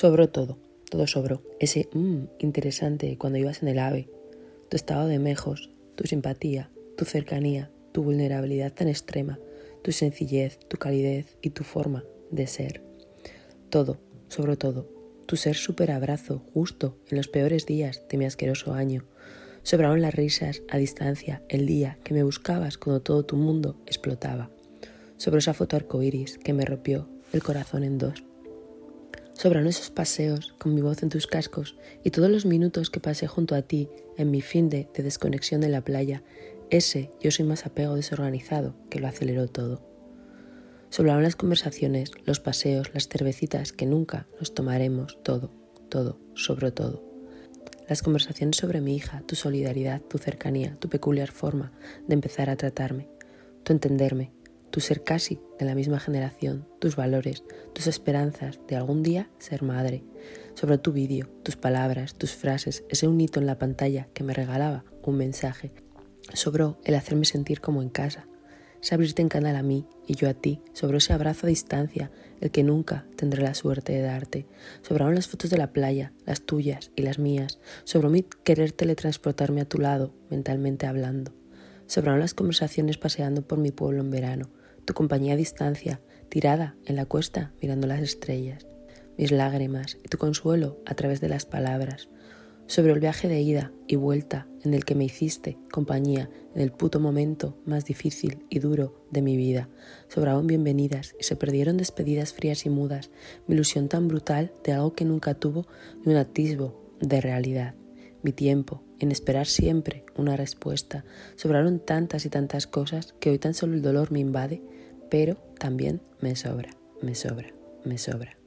Sobró todo, todo sobró. Ese mmm interesante cuando ibas en el ave, tu estado de mejos, tu simpatía, tu cercanía, tu vulnerabilidad tan extrema, tu sencillez, tu calidez y tu forma de ser. Todo, sobre todo, tu ser super abrazo justo en los peores días de mi asqueroso año. Sobraron las risas a distancia el día que me buscabas cuando todo tu mundo explotaba. Sobre esa foto arcoíris que me rompió el corazón en dos. Sobraron esos paseos con mi voz en tus cascos y todos los minutos que pasé junto a ti en mi fin de, de desconexión de la playa. Ese yo soy más apego desorganizado que lo aceleró todo. Sobraron las conversaciones, los paseos, las cervecitas que nunca nos tomaremos, todo, todo, sobre todo. Las conversaciones sobre mi hija, tu solidaridad, tu cercanía, tu peculiar forma de empezar a tratarme, tu entenderme, tu ser casi de la misma generación, tus valores, tus esperanzas de algún día ser madre, sobre tu vídeo, tus palabras, tus frases, ese un hito en la pantalla que me regalaba un mensaje. Sobró el hacerme sentir como en casa, es abrirte en canal a mí y yo a ti, sobre ese abrazo a distancia, el que nunca tendré la suerte de darte. Sobraron las fotos de la playa, las tuyas y las mías, sobre mí querer teletransportarme a tu lado, mentalmente hablando. Sobraron las conversaciones paseando por mi pueblo en verano, tu compañía a distancia, tirada en la cuesta mirando las estrellas, mis lágrimas y tu consuelo a través de las palabras, sobre el viaje de ida y vuelta en el que me hiciste compañía en el puto momento más difícil y duro de mi vida. Sobraron bienvenidas y se perdieron despedidas frías y mudas, mi ilusión tan brutal de algo que nunca tuvo ni un atisbo de realidad. Mi tiempo en esperar siempre una respuesta. Sobraron tantas y tantas cosas que hoy tan solo el dolor me invade, pero también me sobra, me sobra, me sobra.